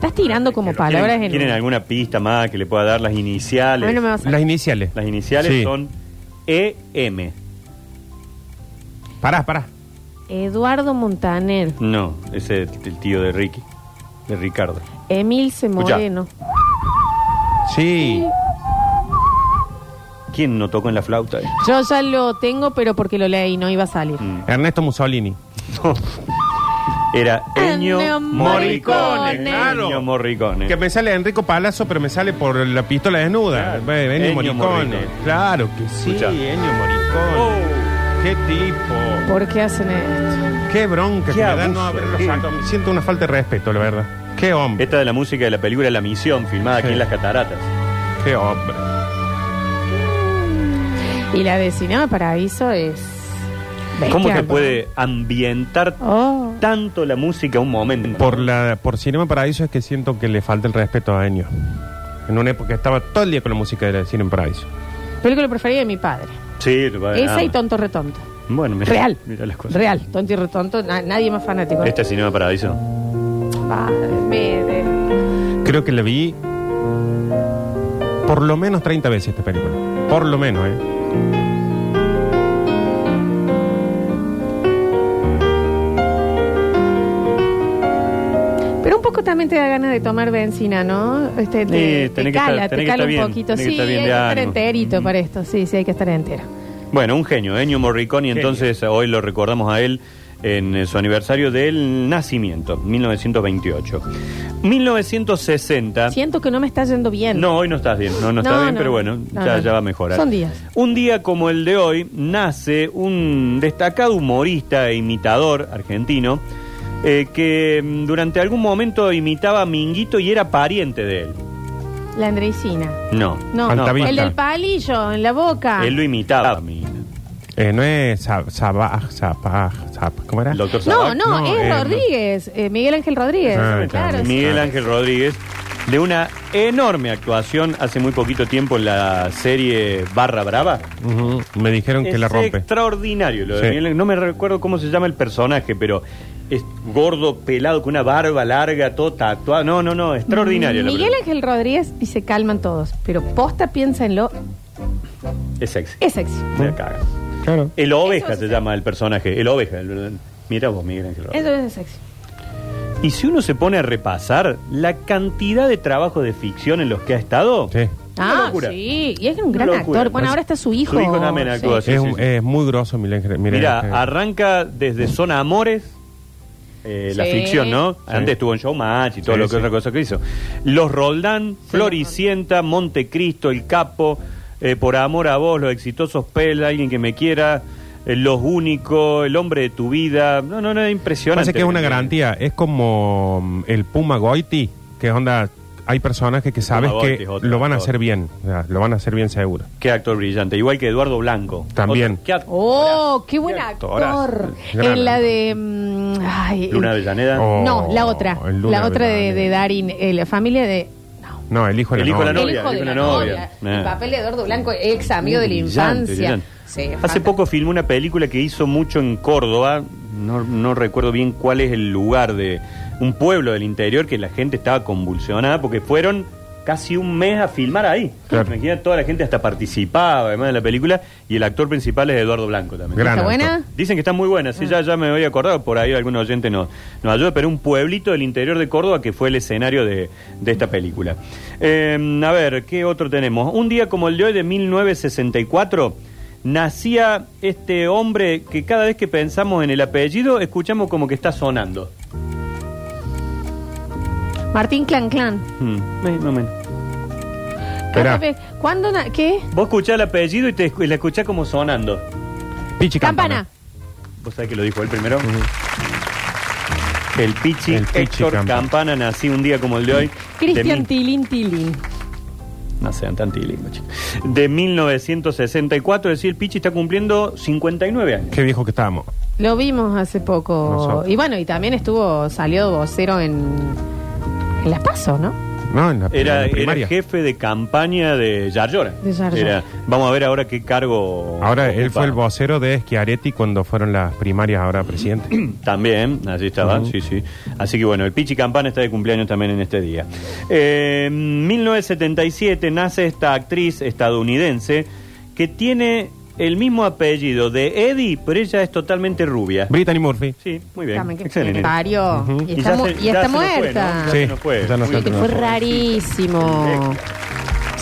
Speaker 2: Estás tirando como palabras
Speaker 3: ¿Quieren,
Speaker 2: en.
Speaker 3: quieren alguna pista más que le pueda dar las
Speaker 2: A
Speaker 3: iniciales?
Speaker 2: mí no me va a.
Speaker 4: Las iniciales.
Speaker 3: Las iniciales
Speaker 4: Sí.
Speaker 3: son EM.
Speaker 4: Pará, pará.
Speaker 2: Eduardo Montaner.
Speaker 3: No, ese es el tío de Ricky, de Ricardo.
Speaker 2: Emilce
Speaker 3: Escuchá.
Speaker 2: Moreno.
Speaker 4: Sí.
Speaker 3: ¿Quién no tocó en la flauta?
Speaker 2: Yo ya lo tengo, pero porque lo leí, no iba a salir.
Speaker 3: Mm.
Speaker 4: Ernesto Mussolini.
Speaker 3: Era Ennio
Speaker 2: Ennio
Speaker 3: Morricone.
Speaker 2: Morricone.
Speaker 4: Claro.
Speaker 3: Ennio Morricone.
Speaker 4: Que me sale Enrico Palazzo, pero me sale por la pistola desnuda.
Speaker 3: Claro.
Speaker 4: Ve, Ennio
Speaker 3: Ennio
Speaker 4: Morricone.
Speaker 3: Morricone.
Speaker 4: Claro que sí,
Speaker 3: Escucha.
Speaker 4: Ennio Morricone.
Speaker 3: Oh.
Speaker 4: Qué tipo.
Speaker 2: ¿Por qué hacen esto?
Speaker 4: Qué bronca
Speaker 3: Qué
Speaker 4: que me da
Speaker 3: abuso,
Speaker 4: no haberlo
Speaker 3: qué-
Speaker 4: sacado. Me siento una falta de respeto, la verdad. Qué hombre.
Speaker 3: Esta de la música de la película La Misión, filmada aquí
Speaker 4: Sí.
Speaker 3: en las cataratas.
Speaker 4: Qué hombre.
Speaker 2: Y la de Cinema Paraíso es.
Speaker 3: ¿Cómo te puede ambientar
Speaker 2: Oh.
Speaker 3: tanto la música a un momento?
Speaker 4: Por la por Cinema Paraíso es que siento que le falta el respeto a Ennio. En una época estaba todo el día con la música de Cinema Paraíso.
Speaker 2: Película preferida de mi padre.
Speaker 3: Sí, padre,
Speaker 2: Esa
Speaker 3: ah.
Speaker 2: y Tonto Retonto.
Speaker 3: Bueno, mira,
Speaker 2: Real.
Speaker 3: mira las cosas.
Speaker 2: Real. Tonto y Retonto. na- nadie más fanático.
Speaker 3: Este es Cinema Paradiso.
Speaker 2: Padre, me de-
Speaker 4: Creo que la vi por lo menos 30 veces esta película. Por lo menos, ¿eh?
Speaker 2: Poco también te da ganas de tomar benzina, ¿no? Este, te,
Speaker 3: Sí,
Speaker 2: te
Speaker 3: que
Speaker 2: cala,
Speaker 3: estar-
Speaker 2: te
Speaker 3: que
Speaker 2: cala un
Speaker 3: bien,
Speaker 2: poquito.
Speaker 3: que
Speaker 2: Sí,
Speaker 3: bien
Speaker 2: hay que estar enterito para esto. Sí, sí, hay que estar entero.
Speaker 3: Bueno, un genio, Ennio Morricone, y
Speaker 4: Genio.
Speaker 3: entonces hoy lo recordamos a él en eh, su aniversario del nacimiento, 1928. 1960.
Speaker 2: Siento que no me está yendo bien.
Speaker 3: No, hoy no estás bien, no, no, está
Speaker 2: No,
Speaker 3: bien,
Speaker 2: no,
Speaker 3: pero bueno,
Speaker 2: no,
Speaker 3: ya,
Speaker 2: no.
Speaker 3: ya va a mejorar.
Speaker 2: Son días.
Speaker 3: Un día como el de hoy nace un destacado humorista e imitador argentino eh, que mm, durante algún momento imitaba a Minguito y era pariente de él.
Speaker 2: La Andreisina.
Speaker 3: No,
Speaker 2: No,
Speaker 4: Altavista.
Speaker 2: el del palillo en la boca.
Speaker 3: él lo imitaba a Minguito.
Speaker 4: Eh, no es Sa- Sabaj, Zapaj, Zap- ¿cómo era?
Speaker 3: El doctor
Speaker 2: No,
Speaker 3: Sabac.
Speaker 2: no,
Speaker 4: No,
Speaker 2: es
Speaker 4: eh,
Speaker 2: Rodríguez, eh, Miguel Ángel Rodríguez.
Speaker 4: Ah,
Speaker 2: claro,
Speaker 4: claro.
Speaker 2: sí.
Speaker 3: Miguel Ángel Rodríguez, de una enorme actuación hace muy poquito tiempo en la serie Barra Brava.
Speaker 4: Ujú, Me dijeron que
Speaker 3: es
Speaker 4: la rompe.
Speaker 3: extraordinario. Lo de
Speaker 4: Sí.
Speaker 3: Miguel Ángel. No me recuerdo cómo se llama el personaje, pero es gordo, pelado, con una barba larga, todo tatuado. No, no, no, extraordinario. la
Speaker 2: Miguel. Ángel Rodríguez y se calman todos, pero posta piensa en lo
Speaker 3: Es sexy.
Speaker 2: es sexy.
Speaker 3: Me caga.
Speaker 4: Claro.
Speaker 3: El oveja
Speaker 2: Eso es
Speaker 3: se llama el personaje. El oveja. el- Mira vos, Miguel Ángel Rodríguez.
Speaker 2: Eso es sexy.
Speaker 3: Y si uno se pone a repasar la cantidad de trabajos de ficción en los que ha estado,
Speaker 4: Sí.
Speaker 2: Ah,
Speaker 3: locura.
Speaker 2: sí, y es un gran
Speaker 3: Una locura.
Speaker 2: actor. Bueno, ahora está su hijo.
Speaker 3: Su hijo también
Speaker 2: Sí.
Speaker 3: actúa, sí.
Speaker 4: es, un- es muy grosso, Ángel. Mira,
Speaker 3: arranca desde Zona Amores, eh, la
Speaker 2: Sí.
Speaker 3: ficción, ¿no?
Speaker 4: Sí.
Speaker 3: Antes estuvo en Showmatch y todo
Speaker 4: Sí,
Speaker 3: lo que
Speaker 4: sí.
Speaker 3: otra cosa que hizo. Los Roldán, Floricienta, Montecristo, El Capo, eh, Por Amor a Vos, Los Exitosos Pel, Alguien que me quiera, eh, Los Únicos, El Hombre de tu Vida. No, no, no, es impresionante.
Speaker 4: Pasa que es una garantía. Es como mm, el Puma Goiti, que onda. Hay personajes que sabes
Speaker 3: Goiti
Speaker 4: que
Speaker 3: es otro
Speaker 4: lo van a
Speaker 3: actor.
Speaker 4: hacer bien. o sea, lo van a hacer bien seguro.
Speaker 3: Qué actor brillante. Igual que Eduardo Blanco.
Speaker 4: También.
Speaker 3: Otro- qué actor.
Speaker 2: Oh, qué buen actor.
Speaker 4: Gran
Speaker 2: En la de mm, Ay,
Speaker 3: Luna Avellaneda.
Speaker 4: Oh,
Speaker 2: No, la otra.
Speaker 4: el Luna
Speaker 2: La otra de,
Speaker 4: Avellaneda.
Speaker 2: de Darín, eh, la familia de. No.
Speaker 4: El hijo de
Speaker 3: El
Speaker 4: la
Speaker 3: hijo de la
Speaker 4: novia.
Speaker 2: el hijo de la novia. El papel de Eduardo Blanco, ex amigo de la
Speaker 3: Brillante,
Speaker 2: infancia.
Speaker 3: brillante.
Speaker 2: Sí,
Speaker 3: Hace poco filmó una película que hizo mucho en Córdoba. No, no recuerdo bien cuál es el lugar de un pueblo del interior que la gente estaba convulsionada porque fueron casi un mes a filmar ahí.
Speaker 4: Claro.
Speaker 3: Imagínate, toda la gente hasta participaba además de la película y el actor principal es Eduardo Blanco también.
Speaker 4: Gran
Speaker 2: ¿Está buena?
Speaker 3: Dicen que está muy buena, sí, ya, ya me había acordado, por ahí algún oyente nos, nos ayuda, pero un pueblito del interior de Córdoba que fue el escenario de, de esta película. Eh, a ver, ¿qué otro tenemos? Un día como el de hoy de 1964, nacía este hombre que cada vez que pensamos en el apellido, escuchamos como que está sonando.
Speaker 2: Martín Clan Clan.
Speaker 3: Hmm, más o menos.
Speaker 2: Vez- ¿Cuándo? na- ¿Qué?
Speaker 3: Vos escuchás el apellido y te escu- la escuchás como sonando.
Speaker 4: Pichi
Speaker 2: Campana.
Speaker 3: ¿Vos sabés que lo dijo él primero? El Pichi,
Speaker 4: El Pichi
Speaker 3: Héctor
Speaker 4: Campana.
Speaker 3: Campana. nació un día como el de hoy. de
Speaker 2: Cristian
Speaker 3: mil-
Speaker 2: Tilín Tilín.
Speaker 3: No sean tan tilingo, chicos. De 1964, es decir, el Pichi está cumpliendo 59 años.
Speaker 4: Qué viejo que estábamos.
Speaker 2: Lo vimos hace poco.
Speaker 4: Nosotros.
Speaker 2: Y bueno, y también estuvo, salió vocero en, en Las Paso, ¿no?
Speaker 4: No, en la, en
Speaker 3: Era,
Speaker 4: la
Speaker 3: era jefe de campaña de Yarlora.
Speaker 2: De Yar Yar.
Speaker 3: Era- vamos a ver ahora qué cargo.
Speaker 4: Ahora él fue el vocero de Schiaretti cuando fueron las primarias, ahora presidente.
Speaker 3: También, así estaba, sí, sí. Así que bueno, el Pichi Campana está de cumpleaños también en este día. Eh, En 1977 nace esta actriz estadounidense que tiene el mismo apellido de Eddie, pero ella es totalmente rubia.
Speaker 4: Brittany Murphy.
Speaker 3: Sí, muy bien.
Speaker 2: También que
Speaker 3: Excelente.
Speaker 2: parió.
Speaker 4: Ujú.
Speaker 2: Y
Speaker 3: Y
Speaker 2: está,
Speaker 3: ya
Speaker 2: mu-
Speaker 3: se-
Speaker 2: y
Speaker 3: ya
Speaker 2: está
Speaker 3: se nos fue,
Speaker 2: muerta.
Speaker 3: ¿no? Ya
Speaker 4: Sí,
Speaker 3: se nos fue.
Speaker 4: ya
Speaker 3: Muy
Speaker 2: fue rarísimo.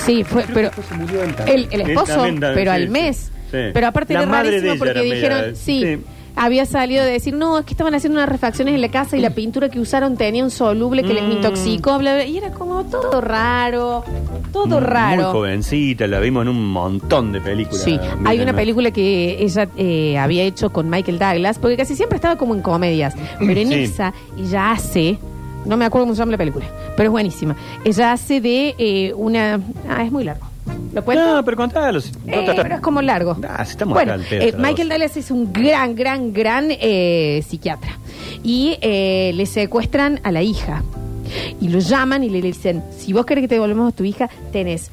Speaker 2: Sí, fue, pero el, el esposo, pero
Speaker 3: sí,
Speaker 2: al
Speaker 3: sí.
Speaker 2: mes.
Speaker 3: Sí.
Speaker 2: Pero aparte
Speaker 3: La madre de
Speaker 2: rarísimo
Speaker 3: ella
Speaker 2: porque
Speaker 3: era
Speaker 2: dijeron,
Speaker 3: media-
Speaker 2: sí,
Speaker 3: sí.
Speaker 2: Había salido de decir, no, es que estaban haciendo unas refacciones en la casa y la pintura que usaron tenía un soluble que les
Speaker 3: Mm.
Speaker 2: intoxicó, bla, bla, y era como todo raro, todo raro.
Speaker 3: Muy jovencita, la vimos en un montón de películas.
Speaker 2: Sí, hay una película que ella eh, había hecho con Michael Douglas, porque casi siempre estaba como en comedias, pero en
Speaker 3: Sí.
Speaker 2: esa ella hace, no me acuerdo cómo se llama la película, pero es buenísima. Ella hace de eh, una, ah, es muy largo. ¿Lo?
Speaker 3: No, pero contalo. si-
Speaker 2: Eh, pero es como largo.
Speaker 3: Ah, si estamos
Speaker 2: bueno,
Speaker 3: acá al pedo,
Speaker 2: eh, Michael. Douglas es un gran, gran, gran eh, psiquiatra. Y eh, le secuestran a la hija. Y lo llaman y le dicen, si vos querés que te devolvamos a tu hija, tenés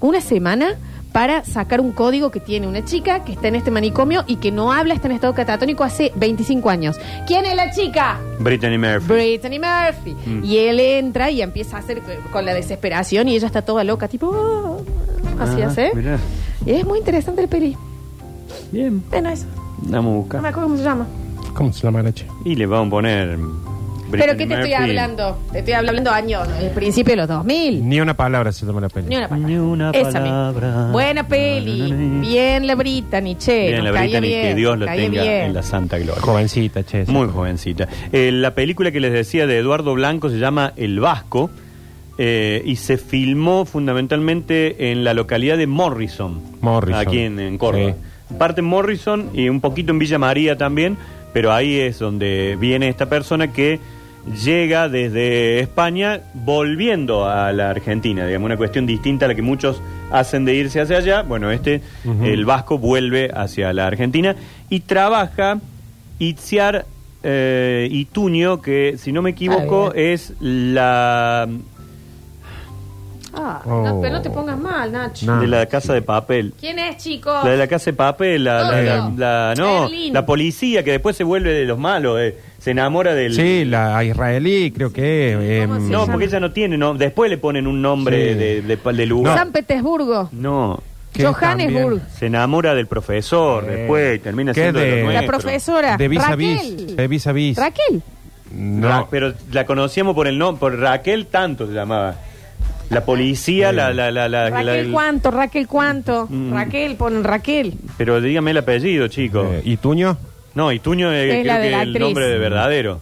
Speaker 2: una semana para sacar un código que tiene una chica que está en este manicomio y que no habla, está en estado catatónico hace 25 años. ¿Quién es la chica?
Speaker 3: Brittany Murphy.
Speaker 2: Brittany Murphy.
Speaker 3: Mm.
Speaker 2: Y él entra y empieza a hacer con la desesperación y ella está toda loca, tipo, "Oh", así
Speaker 3: Ah,
Speaker 2: hace.
Speaker 3: mirá.
Speaker 2: Y es muy interesante el peli.
Speaker 3: Bien,
Speaker 2: Bueno, eso.
Speaker 3: vamos a
Speaker 2: No me
Speaker 3: buscar.
Speaker 2: acuerdo cómo se llama.
Speaker 4: ¿Cómo se llama la che?
Speaker 3: Y le vamos a poner.
Speaker 2: ¿Pero
Speaker 3: Brittany
Speaker 2: qué te estoy
Speaker 3: Murphy.
Speaker 2: hablando? Te estoy hablando años, el principio de los 2000.
Speaker 4: Ni una palabra se llama la peli.
Speaker 2: Ni una palabra.
Speaker 3: Ni una
Speaker 2: Esa misma.
Speaker 3: palabra.
Speaker 2: Buena peli. Bien la Brittany, che.
Speaker 3: Bien,
Speaker 2: nos
Speaker 3: la
Speaker 2: caía
Speaker 3: Brittany,
Speaker 2: bien,
Speaker 3: que Dios
Speaker 2: nos
Speaker 3: lo
Speaker 2: caía
Speaker 3: tenga
Speaker 2: bien.
Speaker 3: en la santa gloria.
Speaker 4: Jovencita, che.
Speaker 3: Muy jovencita. Eh, la película que les decía de Eduardo Blanco se llama El Vasco eh, y se filmó fundamentalmente en la localidad de Morrison,
Speaker 4: Morrison.
Speaker 3: aquí en, en Córdoba. Parte en Morrison y un poquito en Villa María también, pero ahí es donde viene esta persona que llega desde España volviendo a la Argentina, digamos, una cuestión distinta a la que muchos hacen de irse hacia allá. Bueno, este, el vasco vuelve hacia la Argentina y trabaja Itziar eh, Ituño, que si no me equivoco
Speaker 2: Ah,
Speaker 3: es la
Speaker 2: Ah,
Speaker 4: Oh.
Speaker 2: no, pero no te pongas mal, Nacho.
Speaker 4: No.
Speaker 3: de la casa de papel.
Speaker 2: ¿Quién es, chico?
Speaker 3: La de la casa de papel, la, la, la-
Speaker 2: Obvio.
Speaker 3: la- no,
Speaker 2: Berlín.
Speaker 3: la policía que después se vuelve de los malos, eh, se enamora del...
Speaker 4: Sí, la israelí, creo que.
Speaker 2: ¿Cómo se
Speaker 3: No,
Speaker 2: llama?
Speaker 3: porque ella no tiene, no, después le ponen un nombre
Speaker 4: Sí.
Speaker 3: de, de, de lugar.
Speaker 2: San Petersburgo.
Speaker 3: No,
Speaker 4: que
Speaker 2: Johannesburg.
Speaker 4: también-
Speaker 3: se enamora del profesor,
Speaker 4: Eh,
Speaker 3: después termina
Speaker 4: ¿qué
Speaker 3: siendo de,
Speaker 4: de-
Speaker 3: los
Speaker 2: La
Speaker 3: nuestros.
Speaker 2: profesora.
Speaker 4: De vis a vis.
Speaker 2: Raquel.
Speaker 4: De vis a vis.
Speaker 2: Raquel.
Speaker 4: No.
Speaker 3: Ra- pero la conocíamos por el nombre, por Raquel tanto se llamaba. La policía,
Speaker 4: Sí.
Speaker 3: la, la, la, la-
Speaker 2: Raquel
Speaker 3: la- el-
Speaker 2: cuánto, Raquel cuánto.
Speaker 3: Mm.
Speaker 2: Raquel, ponen Raquel.
Speaker 3: Pero dígame el apellido, chico.
Speaker 4: Eh, ¿Y Tuño?
Speaker 3: no, y Tuño es,
Speaker 2: Es la
Speaker 3: creo
Speaker 2: de
Speaker 3: que
Speaker 2: la
Speaker 3: el
Speaker 2: actriz.
Speaker 3: nombre de verdadero.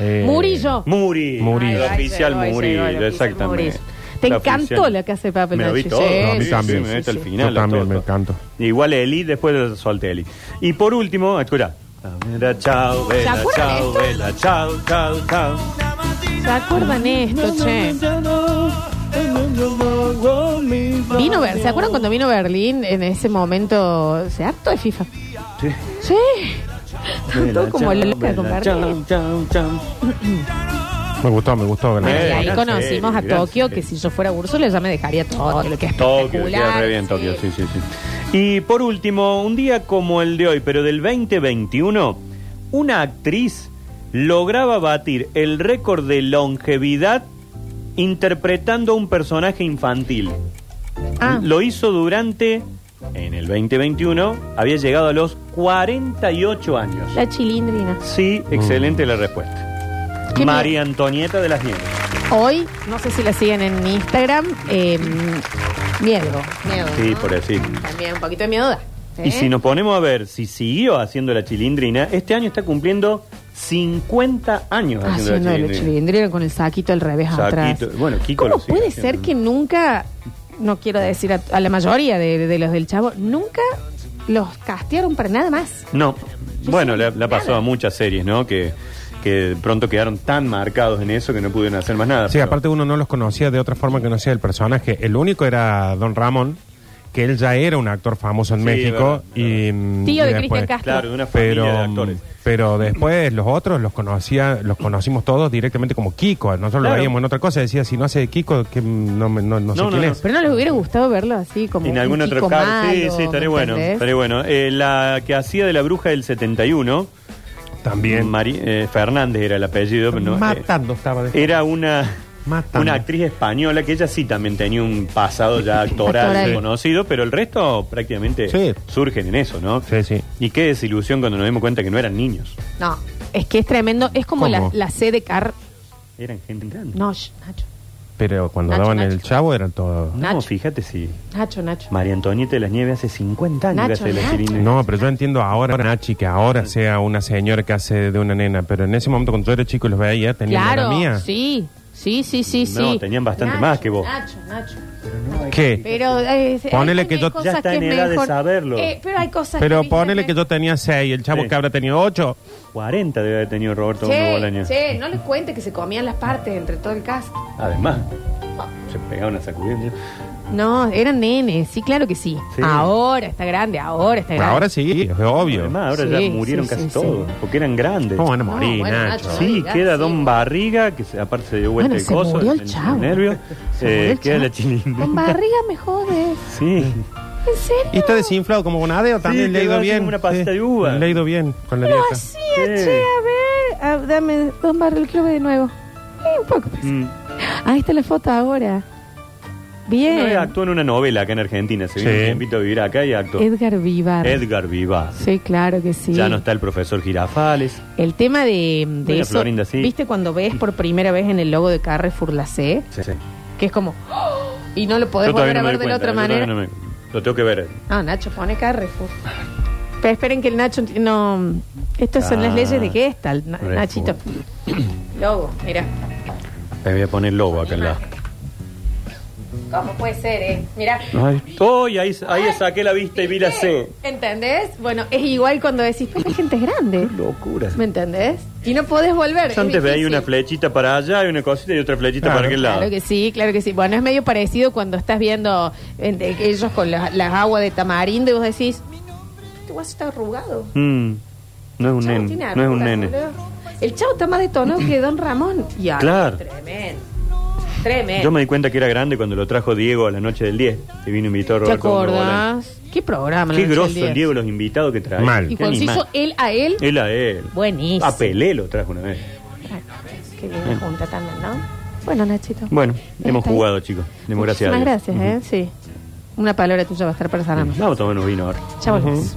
Speaker 4: Eh,
Speaker 2: Murillo.
Speaker 3: Muri.
Speaker 4: Murillo.
Speaker 3: El
Speaker 2: Ahí
Speaker 3: oficial
Speaker 2: llegó, ahí
Speaker 3: Murillo,
Speaker 2: llegó el oficial
Speaker 3: exactamente.
Speaker 2: Murillo. Te
Speaker 3: La
Speaker 2: encantó
Speaker 3: oficial.
Speaker 2: la casa de papel,
Speaker 3: Me lo vi
Speaker 2: Nacho,
Speaker 3: todo.
Speaker 2: sí,
Speaker 4: No, a mí
Speaker 2: sí,
Speaker 4: también.
Speaker 2: sí,
Speaker 3: me
Speaker 2: sí,
Speaker 3: al
Speaker 2: sí.
Speaker 3: final.
Speaker 4: Yo también
Speaker 3: todo,
Speaker 4: me
Speaker 3: todo.
Speaker 4: encanto.
Speaker 3: Igual Eli, después solté Eli. Y por último, escucha. Vela, chao, vela,
Speaker 2: acuerdan
Speaker 3: chao,
Speaker 2: esto?
Speaker 3: vela, chao, chao, chao.
Speaker 2: ¿Se acuerdan esto, che? Vino Ber- ¿Se acuerdan cuando vino Berlín en ese momento? Se harto de FIFA.
Speaker 3: Sí.
Speaker 2: Sí. Todo como loca con.
Speaker 4: Me gustó, me gustó.
Speaker 2: Bueno, y ahí conocimos
Speaker 3: serie,
Speaker 2: a Tokio, que si yo fuera Úrsula ya me dejaría todo lo que es
Speaker 3: Tokio,
Speaker 2: espectacular.
Speaker 3: queda re bien Tokio, sí, sí, sí. Y por último, un día como el de hoy, pero del 2021, una actriz lograba batir el récord de longevidad interpretando a un personaje infantil.
Speaker 2: Ah,
Speaker 3: Lo hizo durante, en el 2021, había llegado a los 48 años.
Speaker 2: la chilindrina.
Speaker 3: Sí, excelente la respuesta.
Speaker 2: ¿Qué
Speaker 3: María Antonieta de las Nieves.
Speaker 2: Hoy, no sé si la siguen en Instagram, eh, miedo. Miedo.
Speaker 3: Sí,
Speaker 2: ¿no?
Speaker 3: por así.
Speaker 2: También un poquito de miedo da.
Speaker 3: Y
Speaker 2: ¿eh?
Speaker 3: si nos ponemos a ver si siguió haciendo la chilindrina, este año está cumpliendo 50 años haciendo,
Speaker 2: Haciendo
Speaker 3: la
Speaker 2: la
Speaker 3: chilindrina.
Speaker 2: chilindrina con el saquito al revés atrás.
Speaker 3: Saquito. Bueno, Kiko
Speaker 2: ¿Cómo
Speaker 3: lo sigue
Speaker 2: puede
Speaker 3: haciendo.
Speaker 2: ser que nunca, no quiero decir a, a la mayoría de, de los del chavo, nunca los castearon para nada más?
Speaker 3: No. Bueno, le,
Speaker 2: sé
Speaker 3: le ha pasado a muchas series, ¿no? Que, que de pronto quedaron tan marcados en eso que no pudieron hacer más nada.
Speaker 4: Sí,
Speaker 3: pero-
Speaker 4: aparte uno no los conocía de otra forma que no sea el personaje. El único era Don Ramón, que él ya era un actor famoso en
Speaker 3: Sí,
Speaker 4: México.
Speaker 3: verdad,
Speaker 4: y, mm,
Speaker 2: Tío
Speaker 4: y
Speaker 2: de
Speaker 4: después-
Speaker 2: Cristian Castro.
Speaker 3: Claro, de una familia
Speaker 4: Pero,
Speaker 3: de actores.
Speaker 4: pero después los otros los conocía, los conocimos todos directamente como Kiko. Nosotros lo
Speaker 3: Claro.
Speaker 4: veíamos en otra cosa. Decía, si no hace de Kiko, que no, me- no, no sé
Speaker 3: No, no,
Speaker 4: quién
Speaker 3: no.
Speaker 4: es.
Speaker 2: Pero no les hubiera gustado verlo así como
Speaker 3: En
Speaker 2: un
Speaker 3: algún otro
Speaker 2: chico
Speaker 3: caso. Sí,
Speaker 2: malo,
Speaker 3: sí, estaría
Speaker 2: ¿me
Speaker 3: bueno.
Speaker 2: entendés?
Speaker 3: Estaría bueno. Eh, la que hacía de la bruja del 71,
Speaker 4: También.
Speaker 3: Mari- eh, Fernández era el apellido. pero no, eh,
Speaker 4: Matando estaba de...
Speaker 3: era una, Una actriz española que ella sí también tenía un pasado ya actoral
Speaker 2: Actoral.
Speaker 3: conocido, pero el resto prácticamente
Speaker 4: Sí.
Speaker 3: surgen en eso, ¿no?
Speaker 4: Sí, sí.
Speaker 3: Y qué desilusión cuando nos dimos cuenta que no eran niños,
Speaker 2: No, es que es tremendo. Es como la,
Speaker 4: ¿Cómo?
Speaker 2: la C de Car.
Speaker 3: eran gente grande.
Speaker 2: No, sh- Nacho.
Speaker 4: Pero cuando
Speaker 2: Nacho,
Speaker 4: daban
Speaker 2: Nacho.
Speaker 4: el chavo eran todos...
Speaker 3: No,
Speaker 2: Nacho.
Speaker 3: fíjate si
Speaker 2: Nacho, Nacho.
Speaker 3: María Antonieta de las Nieves hace 50 años
Speaker 2: Nacho,
Speaker 3: que hace la
Speaker 2: Nacho.
Speaker 3: chilindrina.
Speaker 4: No, pero yo entiendo ahora, Nachi, que ahora sea una señora que hace de una nena, pero en ese momento cuando yo era chico y los veía, tenía
Speaker 2: Claro,
Speaker 4: la mía.
Speaker 2: sí. Sí, sí, sí,
Speaker 3: No,
Speaker 2: sí.
Speaker 3: tenían bastante
Speaker 2: Nacho,
Speaker 3: más que vos.
Speaker 2: Nacho, Nacho.
Speaker 4: ¿Qué?
Speaker 2: Pero eh,
Speaker 4: Ponele
Speaker 2: hay-
Speaker 4: que
Speaker 2: hay
Speaker 4: yo-
Speaker 3: Ya está en edad de
Speaker 2: mejor.
Speaker 3: saberlo.
Speaker 2: Eh, pero hay cosas
Speaker 4: Pero
Speaker 2: que
Speaker 4: ponele que
Speaker 2: yo
Speaker 4: tenía seis y el chavo
Speaker 3: Sí.
Speaker 4: que habrá tenido ocho.
Speaker 3: 40 debe haber tenido Roberto Gómez
Speaker 2: Che,
Speaker 3: Bolaño.
Speaker 2: che, no les cuente que se comían las partes entre todo el cast.
Speaker 3: Además, se pegaban a sacudir.
Speaker 2: No, eran nenes, sí, claro que sí.
Speaker 3: Sí.
Speaker 2: Ahora está grande, ahora está grande.
Speaker 4: Ahora sí, es obvio.
Speaker 3: Además, ahora
Speaker 2: Sí,
Speaker 3: ya murieron
Speaker 2: sí,
Speaker 3: casi
Speaker 2: sí,
Speaker 3: todos,
Speaker 2: sí.
Speaker 3: porque eran grandes.
Speaker 4: ¿Cómo van a
Speaker 2: No,
Speaker 4: morir,
Speaker 2: bueno,
Speaker 4: Nacho?
Speaker 2: Nacho,
Speaker 3: Sí,
Speaker 2: digas,
Speaker 3: queda
Speaker 2: sí.
Speaker 3: Don Barriga, que se- aparte se dio vuelta
Speaker 2: Bueno,
Speaker 3: el
Speaker 2: se
Speaker 3: coso.
Speaker 2: murió el chavo.
Speaker 3: nervio.
Speaker 2: Se murió
Speaker 3: Eh,
Speaker 2: el
Speaker 3: queda
Speaker 2: chavo.
Speaker 3: la chilindrina.
Speaker 2: Con barriga me jode.
Speaker 3: Sí.
Speaker 2: ¿En serio?
Speaker 4: Y está desinflado como bonadeo también,
Speaker 3: Sí,
Speaker 4: le ha
Speaker 3: quedó
Speaker 4: ido
Speaker 3: así
Speaker 4: bien.
Speaker 3: como una pasita
Speaker 4: Sí,
Speaker 3: de uva.
Speaker 4: Le ha ido bien con la
Speaker 2: Lo
Speaker 4: dieta.
Speaker 2: hacía,
Speaker 3: Sí.
Speaker 2: che, a ver. Ah, dame, Don Barrio, quiero ver de nuevo. Eh, un poco. pues.
Speaker 3: Mm.
Speaker 2: Ahí está la foto ahora. Bien.
Speaker 3: Una vez actuó en una novela acá en Argentina. Se vino
Speaker 4: Sí.
Speaker 3: un tiempito a vivir acá y actuó.
Speaker 2: Edgar Vivar.
Speaker 3: Edgar Viva.
Speaker 2: Sí, claro que sí.
Speaker 3: Ya no está el profesor Girafales.
Speaker 2: El tema de, de
Speaker 3: Doña
Speaker 2: eso,
Speaker 3: Florinda, sí.
Speaker 2: ¿viste cuando ves por primera vez en el logo de Carrefour la C?
Speaker 3: Sí, sí.
Speaker 2: Que es como, ¡oh! y no lo podés
Speaker 3: Yo
Speaker 2: volver a ver de la
Speaker 3: cuenta,
Speaker 2: otra
Speaker 3: yo todavía
Speaker 2: manera.
Speaker 3: no me- Lo tengo que ver.
Speaker 2: Ah, Nacho, pone Carrefour. Pero esperen que el Nacho no... Estas son las
Speaker 3: Ah.
Speaker 2: leyes de Gestalt, Na-
Speaker 3: Carrefour.
Speaker 2: Nachito. Logo, mira.
Speaker 3: Me voy a poner lobo acá en la.
Speaker 2: ¿Cómo puede ser, eh? Mira.
Speaker 3: Ay, oh, y ahí, ahí saqué la vista y vi la C.
Speaker 2: ¿Entendés? Bueno, es igual cuando decís, pero la gente es grande.
Speaker 3: Locura.
Speaker 2: ¿Me entendés? Y no podés volver.
Speaker 3: Yo
Speaker 2: es
Speaker 3: antes veía una flechita para allá y una cosita y otra flechita
Speaker 4: Claro.
Speaker 3: para aquel lado.
Speaker 2: Claro que sí, claro que sí. Bueno, es medio parecido cuando estás viendo eh, de- ellos con las las aguas de tamarindo y vos decís, este guaso está arrugado.
Speaker 3: Mm, no es un
Speaker 2: Chavo
Speaker 3: nene. No es un nene.
Speaker 2: boludo. El chavo está más detonado que Don Ramón. Ya,
Speaker 3: Claro.
Speaker 2: Tremendo. Tremendo.
Speaker 3: Yo me di cuenta que era grande cuando lo trajo Diego a la noche del 10. Que vino invitado a
Speaker 2: ¿Te
Speaker 3: Roberto
Speaker 2: acordás? ¿Qué programa?
Speaker 3: Qué grosso el? Diego, los invitados que trae.
Speaker 4: Mal.
Speaker 2: Y
Speaker 3: Qué
Speaker 2: cuando se
Speaker 3: animal.
Speaker 2: hizo él a él,
Speaker 3: Él a él.
Speaker 2: buenísimo.
Speaker 3: A Pelé lo trajo una vez.
Speaker 2: Qué bien junta también, ¿no? Bueno, Nachito.
Speaker 3: Bueno, hemos
Speaker 2: ahí.
Speaker 3: jugado, chicos. Demos gracias a
Speaker 2: Muchísimas
Speaker 3: Dios.
Speaker 2: gracias, ¿eh? Sí. Una palabra tuya va a estar para sanarnos.
Speaker 3: Vamos a tomarnos vino ahora.
Speaker 2: Ya volvemos.